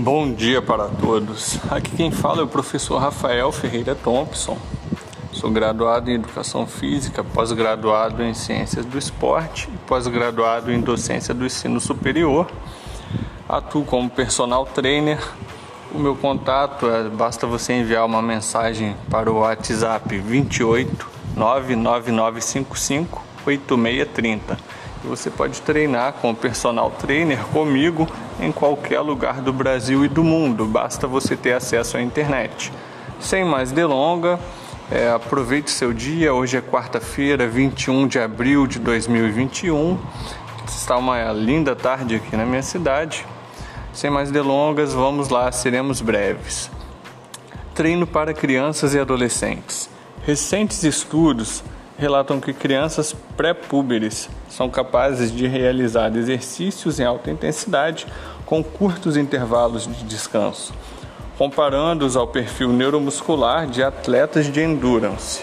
Bom dia para todos. Aqui quem fala é o professor Rafael Ferreira Thompson. Sou graduado em Educação Física, pós-graduado em Ciências do Esporte e pós-graduado em Docência do Ensino Superior. Atuo como personal trainer. O meu contato é basta você enviar uma mensagem para o WhatsApp 28 99955 8630 você pode treinar com o personal trainer comigo em qualquer lugar do Brasil e do mundo, basta você ter acesso à internet. Sem mais delongas, é, aproveite seu dia. Hoje é quarta-feira, 21 de abril de 2021. Está uma linda tarde aqui na minha cidade. Sem mais delongas, vamos lá, seremos breves. Treino para crianças e adolescentes. Recentes estudos relatam que crianças pré-púberes são capazes de realizar exercícios em alta intensidade com curtos intervalos de descanso, comparando-os ao perfil neuromuscular de atletas de endurance.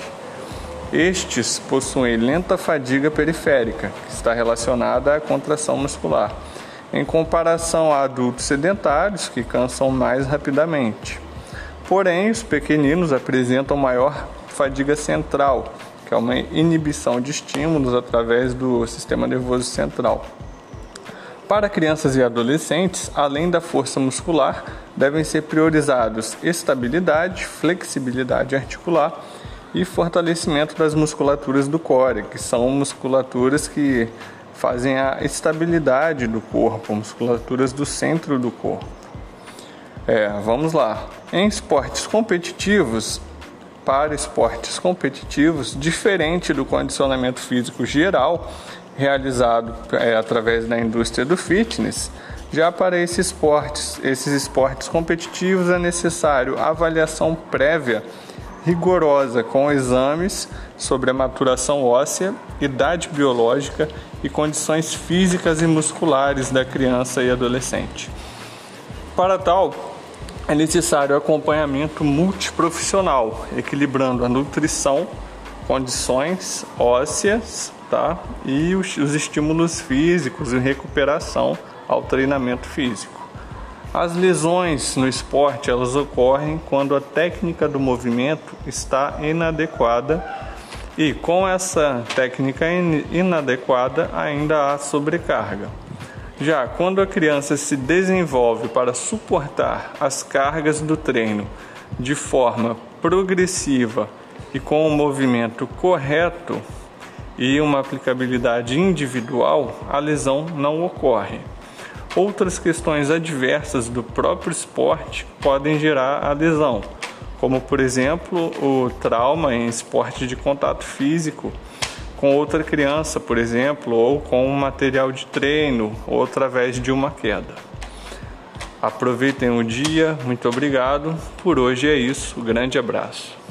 Estes possuem lenta fadiga periférica, que está relacionada à contração muscular, em comparação a adultos sedentários que cansam mais rapidamente. Porém, os pequeninos apresentam maior fadiga central, que é uma inibição de estímulos através do sistema nervoso central. Para crianças e adolescentes, além da força muscular, devem ser priorizados estabilidade, flexibilidade articular e fortalecimento das musculaturas do core, que são musculaturas que fazem a estabilidade do corpo, musculaturas do centro do corpo. É, vamos lá. Em esportes competitivos, para esportes competitivos, diferente do condicionamento físico geral realizado é, através da indústria do fitness. Já para esses esportes, esses esportes competitivos é necessário avaliação prévia rigorosa com exames sobre a maturação óssea, idade biológica e condições físicas e musculares da criança e adolescente. Para tal, é necessário acompanhamento multiprofissional, equilibrando a nutrição, condições ósseas tá? e os, os estímulos físicos e recuperação ao treinamento físico. As lesões no esporte elas ocorrem quando a técnica do movimento está inadequada e com essa técnica inadequada ainda há sobrecarga. Já quando a criança se desenvolve para suportar as cargas do treino de forma progressiva e com um movimento correto e uma aplicabilidade individual, a lesão não ocorre. Outras questões adversas do próprio esporte podem gerar a lesão, como por exemplo o trauma em esporte de contato físico com outra criança, por exemplo, ou com um material de treino, ou através de uma queda. Aproveitem o dia, muito obrigado. Por hoje é isso, grande abraço.